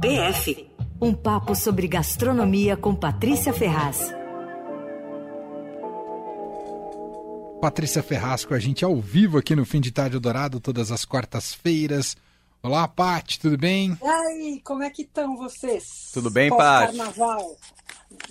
PF um papo sobre gastronomia com Patrícia Ferraz. Patrícia Ferraz com a gente ao vivo aqui no Fim de Tarde Dourado, todas as quartas-feiras. Olá, Pati, tudo bem? E aí, como é que estão vocês? Tudo bem, Pati? Carnaval.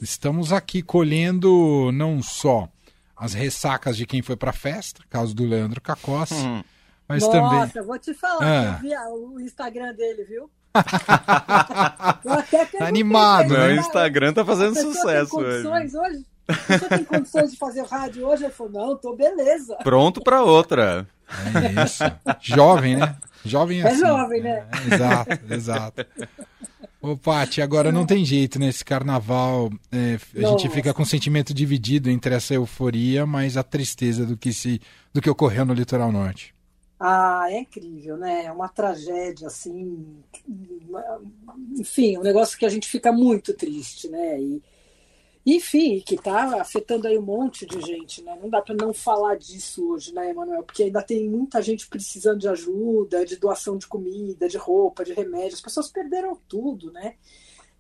Estamos aqui colhendo não só as ressacas de quem foi para a festa, caso do Leandro Cacossi, hum. Mas Nossa, também. Nossa, vou te falar, ah. eu vi o Instagram dele, viu? Animado, né? O Instagram tá fazendo sucesso hoje. hoje? Você tem condições de fazer rádio hoje? Ele falou, não, tô beleza. Pronto para outra. É isso. Jovem, né? Jovem é assim. É jovem, né? É, exato, exato. Ô, Paty, agora não tem jeito, nesse né? carnaval é, a Nossa. gente fica com um sentimento dividido entre essa euforia, mas a tristeza do que, se, do que ocorreu no litoral norte. Ah, é incrível, né? É uma tragédia, assim. Enfim, um negócio que a gente fica muito triste, né? E, enfim, que está afetando aí um monte de gente, né? Não dá para não falar disso hoje, né, Emanuel? Porque ainda tem muita gente precisando de ajuda, de doação de comida, de roupa, de remédio. As pessoas perderam tudo, né?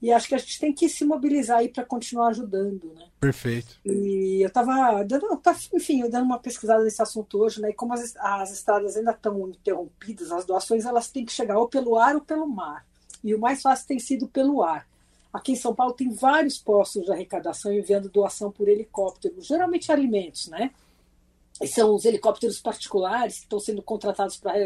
E acho que a gente tem que se mobilizar aí para continuar ajudando, né? Perfeito. E eu estava dando, enfim, dando uma pesquisada nesse assunto hoje, né? E como as, as estradas ainda estão interrompidas, as doações elas têm que chegar ou pelo ar ou pelo mar. E o mais fácil tem sido pelo ar. Aqui em São Paulo tem vários postos de arrecadação enviando doação por helicóptero, geralmente alimentos, né? E são os helicópteros particulares que estão sendo contratados para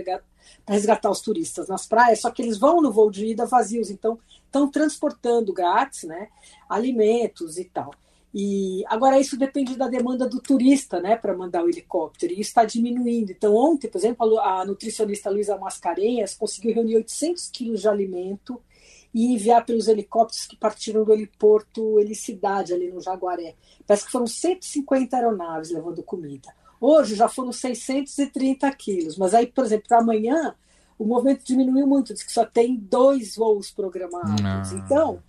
resgatar, resgatar os turistas nas praias, só que eles vão no voo de ida vazios, então estão transportando grátis, né, alimentos e tal. E agora isso depende da demanda do turista, né, para mandar o helicóptero. E isso está diminuindo. Então ontem, por exemplo, a nutricionista Luísa Mascarenhas conseguiu reunir 800 quilos de alimento e enviar pelos helicópteros que partiram do heliporto Helicidade ali no Jaguaré. Parece que foram 150 aeronaves levando comida. Hoje já foram 630 quilos, mas aí, por exemplo, para amanhã o movimento diminuiu muito, diz que só tem dois voos programados. Não. Então,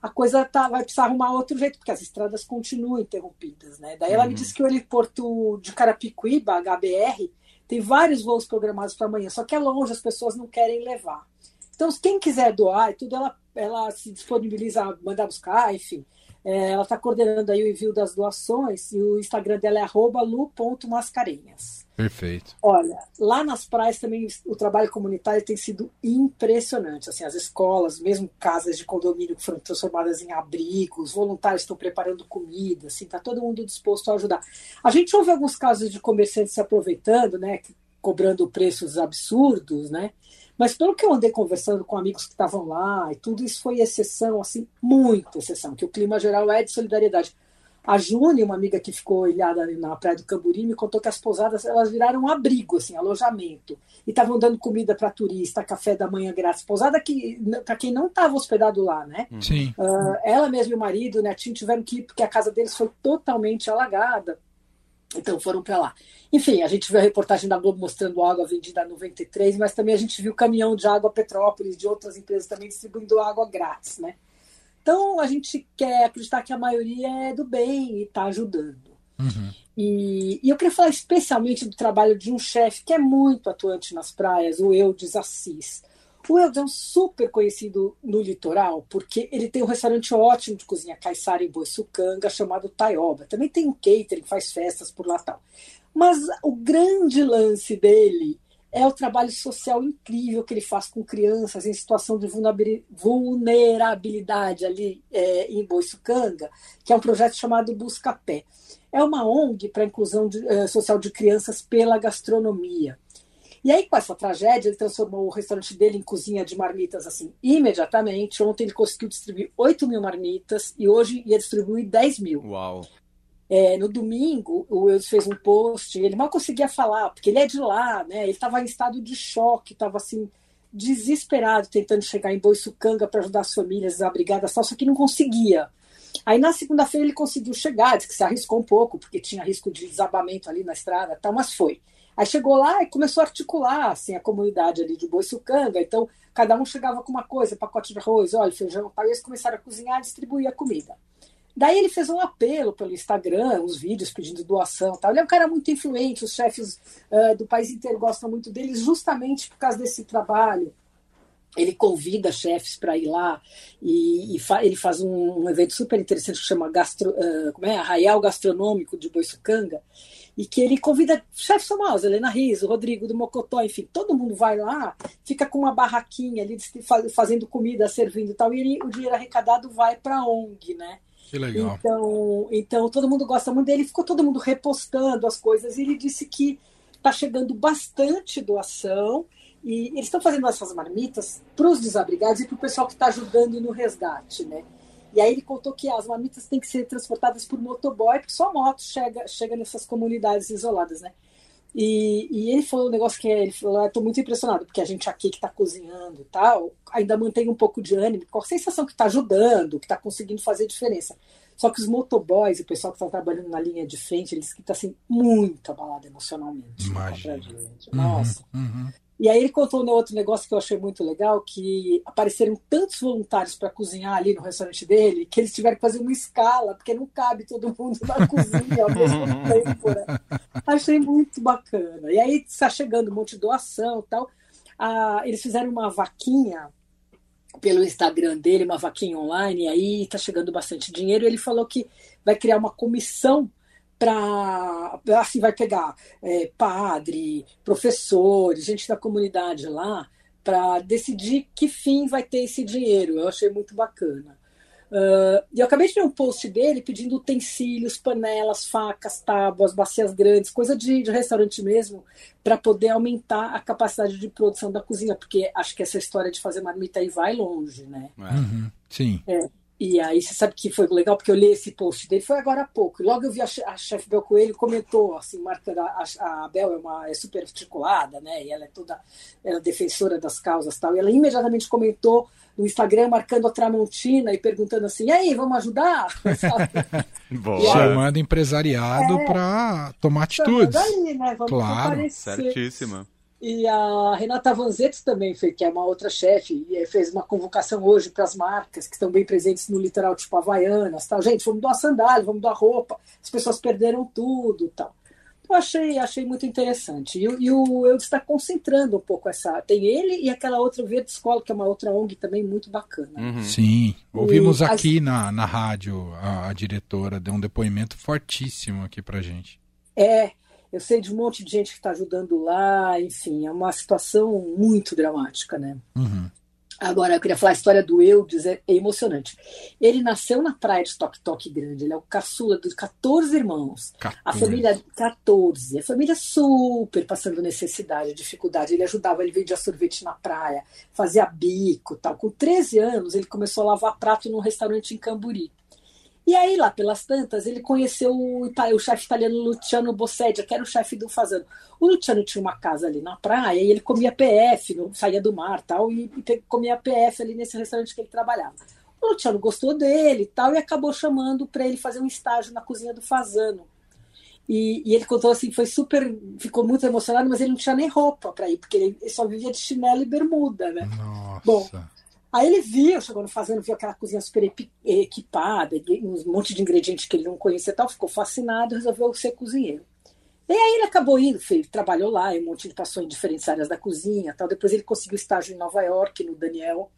a coisa tá, vai precisar arrumar outro jeito, porque as estradas continuam interrompidas. Né? Daí ela me uhum. disse que o heliporto de Carapicuíba, HBR, tem vários voos programados para amanhã, só que é longe, as pessoas não querem levar. Então, quem quiser doar e tudo, ela, ela se disponibiliza a mandar buscar, enfim. É, ela está coordenando aí o envio das doações e o Instagram dela é lu.mascarenhas. Perfeito. Olha, lá nas praias também o trabalho comunitário tem sido impressionante. Assim, as escolas, mesmo casas de condomínio que foram transformadas em abrigos, voluntários estão preparando comida, assim, tá todo mundo disposto a ajudar. A gente ouve alguns casos de comerciantes se aproveitando, né, cobrando preços absurdos, né? Mas pelo que eu andei conversando com amigos que estavam lá e tudo, isso foi exceção, assim, muita exceção, que o clima geral é de solidariedade. A Júnia, uma amiga que ficou ilhada na praia do Camburi, me contou que as pousadas elas viraram um abrigo, assim, alojamento. E estavam dando comida para turista, café da manhã grátis. Pousada que, para quem não estava hospedado lá, né? Sim. Uh, ela mesma e o marido, o netinho, tiveram que ir porque a casa deles foi totalmente alagada. Então foram para lá. Enfim, a gente viu a reportagem da Globo mostrando água vendida a 93, mas também a gente viu caminhão de água Petrópolis, de outras empresas também distribuindo água grátis, né? Então a gente quer acreditar que a maioria é do bem e está ajudando. Uhum. E, e, eu queria falar especialmente do trabalho de um chefe que é muito atuante nas praias, o Eudes Assis. O Eudes é um super conhecido no litoral, porque ele tem um restaurante ótimo de cozinha caiçara em Boiçucanga, chamado Taioba. Também tem um catering, faz festas por lá tal. Mas o grande lance dele é o trabalho social incrível que ele faz com crianças em situação de vulnerabilidade ali é, em Boiçucanga, que é um projeto chamado Busca Pé. É uma ONG para a inclusão de, uh, social de crianças pela gastronomia. E aí, com essa tragédia, ele transformou o restaurante dele em cozinha de marmitas assim imediatamente. Ontem ele conseguiu distribuir 8 mil marmitas e hoje ia distribuir 10 mil. Uau! É, no domingo, o Wilson fez um post, ele mal conseguia falar, porque ele é de lá, né? Ele estava em estado de choque, estava assim, desesperado, tentando chegar em Boiçucanga para ajudar as famílias desabrigadas, só que não conseguia. Aí na segunda-feira ele conseguiu chegar, disse que se arriscou um pouco, porque tinha risco de desabamento ali na estrada, tal, mas foi. Aí chegou lá e começou a articular assim, a comunidade ali de Boiçucanga. Então, cada um chegava com uma coisa, pacote de arroz, óleo, feijão, tal, e eles começaram a cozinhar e distribuir a comida. Daí ele fez um apelo pelo Instagram, os vídeos pedindo doação. Tal. Ele é um cara muito influente, os chefes uh, do país inteiro gostam muito dele, justamente por causa desse trabalho ele convida chefes para ir lá e, e fa ele faz um, um, evento super interessante que chama Gastro, uh, como é? Arraial Gastronômico de Boiçucanga, e que ele convida chefes famosos, Helena Riso, Rodrigo do Mocotó, enfim, todo mundo vai lá, fica com uma barraquinha ali fazendo comida, servindo e tal, e ele, o dinheiro arrecadado vai para a ONG, né? Que legal. Então, então todo mundo gosta muito dele, ficou todo mundo repostando as coisas, e ele disse que está chegando bastante doação, e eles estão fazendo essas marmitas para os desabrigados e para o pessoal que está ajudando no resgate, né? E aí ele contou que as marmitas têm que ser transportadas por motoboy, porque só moto chega, chega nessas comunidades isoladas, né? E, e ele falou um negócio que é, ele falou, estou muito impressionado, porque a gente aqui que está cozinhando e tal, ainda mantém um pouco de ânimo, com a sensação que está ajudando, que está conseguindo fazer diferença. Só que os motoboys, o pessoal que está trabalhando na linha de frente, eles que estão assim, muito abalado emocionalmente. Imagina. Nossa. Uhum, uhum. E aí ele contou um outro negócio que eu achei muito legal, que apareceram tantos voluntários para cozinhar ali no restaurante dele, que eles tiveram que fazer uma escala, porque não cabe todo mundo na cozinha ao mesmo tempo. Né? Achei muito bacana. E aí está chegando um monte de doação e tal. Ah, eles fizeram uma vaquinha pelo Instagram dele, uma vaquinha online, e aí está chegando bastante dinheiro. E ele falou que vai criar uma comissão para assim vai pegar é, padre, professores, gente da comunidade lá para decidir que fim vai ter esse dinheiro. Eu achei muito bacana. Uh, e eu acabei de ver um post dele pedindo utensílios, panelas, facas, tábuas, bacias grandes, coisa de, de restaurante mesmo, para poder aumentar a capacidade de produção da cozinha, porque acho que essa história de fazer marmita aí vai longe, né? Uhum, sim. É. E aí você sabe que foi legal, porque eu li esse post dele, foi agora há pouco. E logo eu vi a, a chefe Bel Coelho comentou, assim, marcando, a, a Bel é, uma, é super articulada, né? E ela é toda ela é defensora das causas tal. E ela imediatamente comentou no Instagram, marcando a Tramontina e perguntando assim, e aí, vamos ajudar? Chamando empresariado é, para tomar atitudes. Né? Vamos claro, certíssima. E a Renata Vanzetti também, fez, que é uma outra chefe, e fez uma convocação hoje para as marcas que estão bem presentes no litoral, tipo Havaianas, tal. Gente, vamos doar sandália, vamos doar roupa. As pessoas perderam tudo, tal. Eu achei, achei muito interessante. E, e o eu está concentrando um pouco essa. Tem ele e aquela outra Verde Escola, que é uma outra ONG também muito bacana. Uhum. Sim. Ouvimos e aqui as... na, na rádio a, a diretora, deu um depoimento fortíssimo aqui pra gente. É, eu sei de um monte de gente que está ajudando lá, enfim, é uma situação muito dramática, né? Uhum. Agora, eu queria falar a história do Eudes, é, é emocionante. Ele nasceu na praia de Toque Toque Grande, ele é o caçula dos 14 irmãos. 14. A família, 14. A família super passando necessidade, dificuldade. Ele ajudava, ele vendia sorvete na praia, fazia bico tal. Com 13 anos, ele começou a lavar prato num restaurante em Camburi. E aí, lá pelas tantas, ele conheceu o, o chefe italiano Luciano Bossedia, que era o chefe do Fazano. O Luciano tinha uma casa ali na praia e ele comia PF, saía do mar tal, e, e comia PF ali nesse restaurante que ele trabalhava. O Luciano gostou dele e tal, e acabou chamando para ele fazer um estágio na cozinha do Fazano. E, e, ele contou assim, foi super, ficou muito emocionado, mas ele não tinha nem roupa para ir, porque ele, ele só vivia de chinelo e bermuda, né? Nossa. Bom, Aí ele viu, chegou no fazendo, viu aquela cozinha super equipada, um monte de ingredientes que ele não conhecia e tal, ficou fascinado e resolveu ser cozinheiro. E aí ele acabou indo, fez, trabalhou lá, um monte de passou em diferentes áreas da cozinha tal. Depois ele conseguiu estágio em Nova York, no Daniel.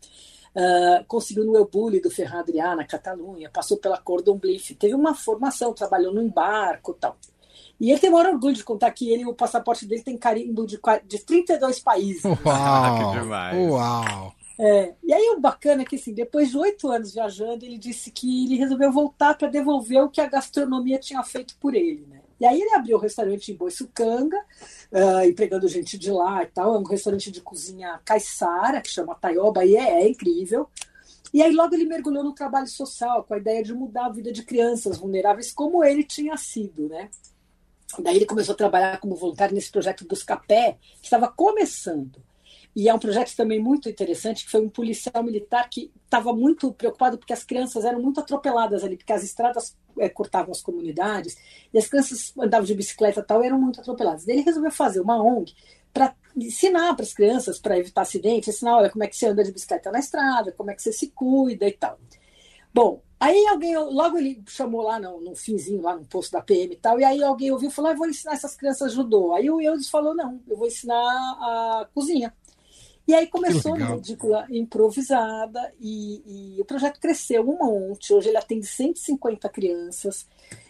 Uh, conseguiu no El Bulli do Ferran Adrià, na Catalunha, passou pela Cordon Bleu, teve uma formação, trabalhou num barco tal. E ele tem o maior orgulho de contar que ele, o passaporte dele tem carimbo de, de 32 países. Uau! que demais. Uau! É, e aí o bacana é que assim, depois de oito anos viajando, ele disse que ele resolveu voltar para devolver o que a gastronomia tinha feito por ele, né? E aí ele abriu o um restaurante em Boiçucanga, uh, empregando gente de lá e tal. É um restaurante de cozinha caiçara, que chama Taioba, e é, é incrível. E aí logo ele mergulhou no trabalho social, com a ideia de mudar a vida de crianças vulneráveis, como ele tinha sido, né? Daí ele começou a trabalhar como voluntário nesse projeto Buscapé, que estava começando. E é um projeto também muito interessante, que foi um policial militar que estava muito preocupado porque as crianças eram muito atropeladas ali, porque as estradas é, cortavam as comunidades, e as crianças andavam de bicicleta e tal, eram muito atropeladas. Ele resolveu fazer uma ONG para ensinar para as crianças, para evitar acidentes, ensinar, olha, como é que você anda de bicicleta na estrada, como é que você se cuida e tal. Bom, aí alguém, logo ele chamou lá no, no finzinho, lá no posto da PM e tal, e aí alguém ouviu e falou, ah, vou ensinar essas crianças judô. Aí o Eudes falou, não, eu vou ensinar a cozinha. E aí começou uma edícula improvisada e, e, o projeto cresceu um monte. Hoje ele atende 150 crianças.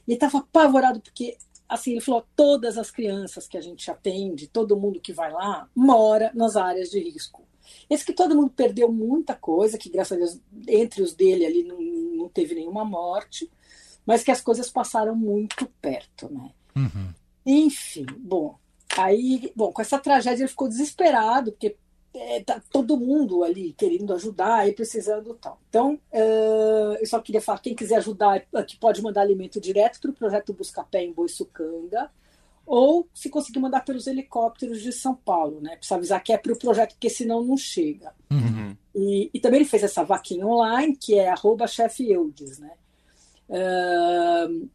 E estava apavorado porque, assim, ele falou: todas as crianças que a gente atende, todo mundo que vai lá, mora nas áreas de risco. Esse que todo mundo perdeu muita coisa, que graças a Deus, entre os dele ali não, não teve nenhuma morte, mas que as coisas passaram muito perto, né? Uhum. Enfim, bom, aí, bom, com essa tragédia ele ficou desesperado, porque é, tá todo mundo ali querendo ajudar e precisando tal. Então, uh, eu só queria falar, quem quiser ajudar aqui pode mandar alimento direto para o projeto Buscapé em Boiçucanga, ou se conseguir mandar pelos helicópteros de São Paulo, né? Precisa avisar que é para o projeto, porque senão não chega. Uhum. E, e, também ele fez essa vaquinha online, que é arroba né? Uh,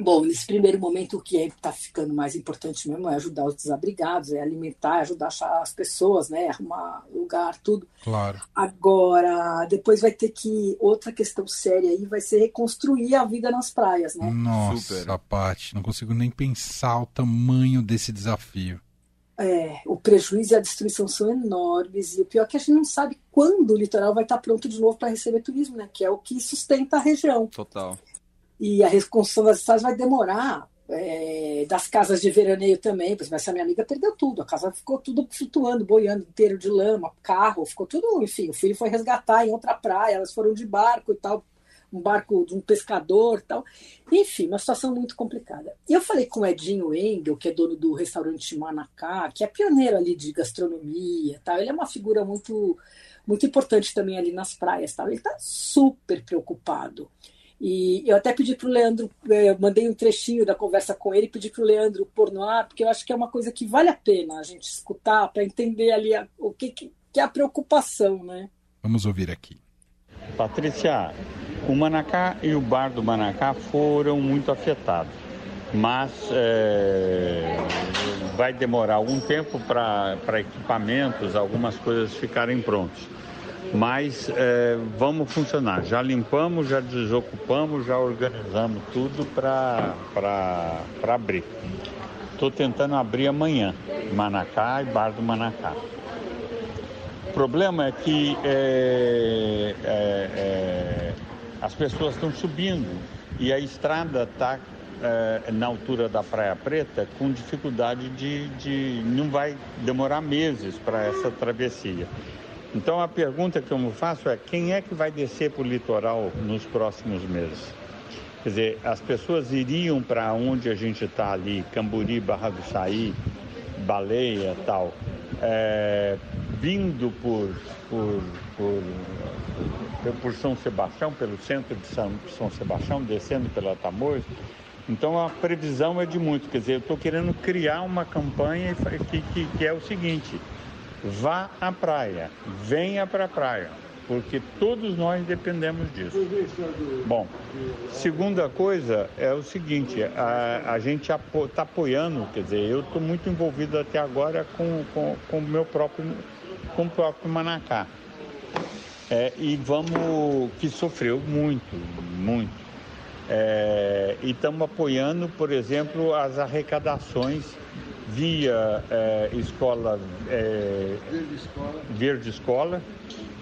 Bom, nesse primeiro momento, o que está ficando mais importante mesmo é ajudar os desabrigados, é alimentar, ajudar a achar as pessoas, né? Arrumar lugar, tudo. Claro. Agora, depois vai ter que. Outra questão séria aí vai ser reconstruir a vida nas praias, né? Nossa, Super. Paty, não consigo nem pensar o tamanho desse desafio. É, o prejuízo e a destruição são enormes, e o pior é que a gente não sabe quando o litoral vai estar pronto de novo para receber turismo, né? Que é o que sustenta a região. Total. E a reconstrução das estradas vai demorar. É, das casas de veraneio também, mas essa minha amiga perdeu tudo, a casa ficou tudo flutuando, boiando, inteiro de lama, carro, ficou tudo, enfim, o filho foi resgatar em outra praia, elas foram de barco e tal, um barco de um pescador e tal, enfim, uma situação muito complicada. E eu falei com o Edinho Engel, que é dono do restaurante Manacá, que é pioneiro ali de gastronomia, tal, ele é uma figura muito, muito importante também ali nas praias, tal, ele está super preocupado. E eu até pedi para o Leandro, eu mandei um trechinho da conversa com ele, pedi para o Leandro pôr no ar, porque eu acho que é uma coisa que vale a pena a gente escutar para entender ali a, o que, que, é a preocupação, né? Vamos ouvir aqui. Patrícia, o Manacá e o bar do Manacá foram muito afetados, mas é, vai demorar algum tempo para equipamentos, algumas coisas ficarem prontas mas é, vamos funcionar. Já limpamos, já desocupamos, já organizamos tudo para abrir. Estou tentando abrir amanhã, Manacá e Bar do Manacá. O problema é que é, é, é as pessoas estão subindo e a estrada está é, na altura da Praia Preta com dificuldade de, de. não vai demorar meses para essa travessia. Então a pergunta que eu me faço é quem é que vai descer para o litoral nos próximos meses? Quer dizer, as pessoas iriam para onde a gente está ali, Camburi, Barra do Saí, Baleia tal, é, vindo por, por, por, por, São Sebastião, pelo centro de São, São Sebastião, descendo pela Tamoios. Então a previsão é de muito, quer dizer, eu estou querendo criar uma campanha que, que, que é o seguinte, vá à praia, venha para a praia, porque todos nós dependemos disso. Bom, segunda coisa é o seguinte, a, a gente está apoiando, quer dizer, eu estou muito envolvido até agora com, com, com o meu próprio, com o próprio Manacá. É, e vamos, que sofreu muito, muito. É, e estamos apoiando, por exemplo, as arrecadações via é, escola, é, Verde Escola, Verde escola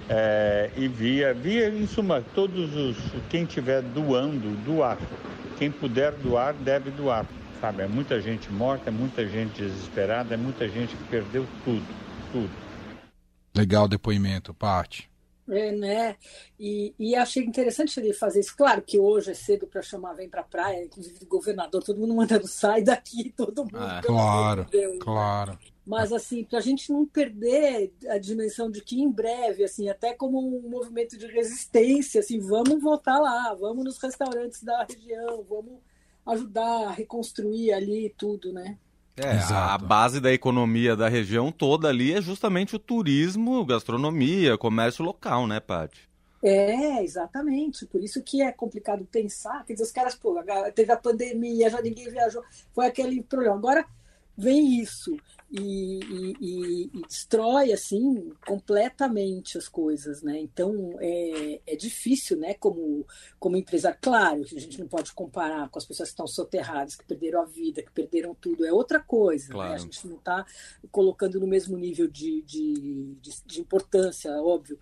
é, e via, via, em suma, todos os, quem tiver doando, doar. Quem puder doar, deve doar. Sabe, é muita gente morta, é muita gente desesperada, é muita gente que perdeu tudo, tudo. Legal depoimento, Paty. É, né? E, e achei interessante ele fazer isso. Claro que hoje é cedo para chamar vem para a praia, inclusive governador, todo mundo mandando sai daqui, todo mundo. Ah, claro, Deus, claro. Mas assim, para a gente não perder a dimensão de que em breve, assim, até como um movimento de resistência, assim, vamos voltar lá, vamos nos restaurantes da região, vamos ajudar a reconstruir ali tudo, né? É, a base da economia da região toda ali é justamente o turismo, gastronomia, comércio local, né, Paty? É, exatamente. Por isso que é complicado pensar. Quer dizer, os caras, pô, teve a pandemia, já ninguém viajou, foi aquele problema. Agora vem isso. E, e, e, destrói assim completamente as coisas, né? Então é, é difícil, né? Como como empresa, claro, a gente não pode comparar com as pessoas que estão soterradas, que perderam a vida, que perderam tudo, é outra coisa. Claro. Né? A gente não está colocando no mesmo nível de, de, de, de importância, óbvio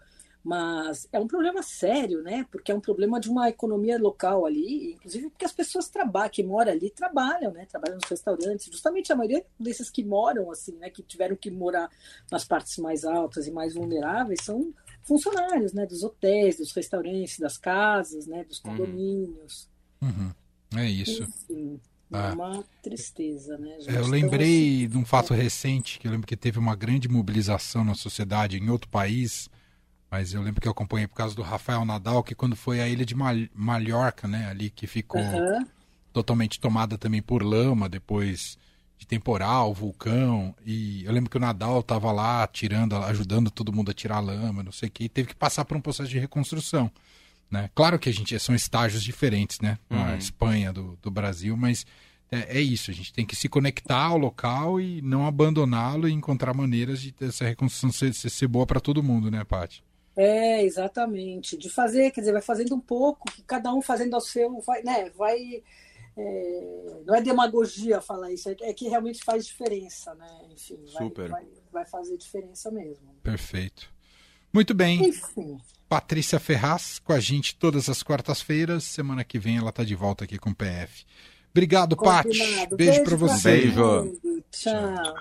mas é um problema sério, né? Porque é um problema de uma economia local ali, inclusive porque as pessoas trabalham, que moram ali trabalham, né? Trabalham nos restaurantes. Justamente a maioria desses que moram assim, né? Que tiveram que morar nas partes mais altas e mais vulneráveis são funcionários, né? Dos hotéis, dos restaurantes, das casas, né? Dos uhum. condomínios. Uhum. É isso. Enfim. É ah. uma tristeza, né? Já eu lembrei assim... de um fato recente, que eu lembro que teve uma grande mobilização na sociedade em outro país, mas eu lembro que eu acompanhei por causa do Rafael Nadal, que quando foi a ilha de Mal Mallorca, né, ali que ficou uhum. totalmente tomada também por lama depois de temporal, vulcão, e eu lembro que o Nadal estava lá tirando, ajudando todo mundo a tirar lama, não sei o que, e teve que passar por um processo de reconstrução. Né? Claro que a gente são estágios diferentes, né? Uhum. Na Espanha do, do Brasil, mas é, é, isso, a gente tem que se conectar ao local e não abandoná-lo e encontrar maneiras de essa reconstrução ser, ser, ser boa para todo mundo, né, Paty? É, exatamente. De fazer, quer dizer, vai fazendo um pouco, que cada um fazendo ao seu, vai, né, vai. É, não é demagogia falar isso, é, que realmente faz diferença, né? Enfim, vai, vai, vai, fazer diferença mesmo. Perfeito. Muito bem. Enfim. Patrícia Ferraz com a gente todas as quartas-feiras. Semana que vem ela está de volta aqui com o PF. Obrigado, Paty. Beijo, Beijo para você. Beijo. Tchau.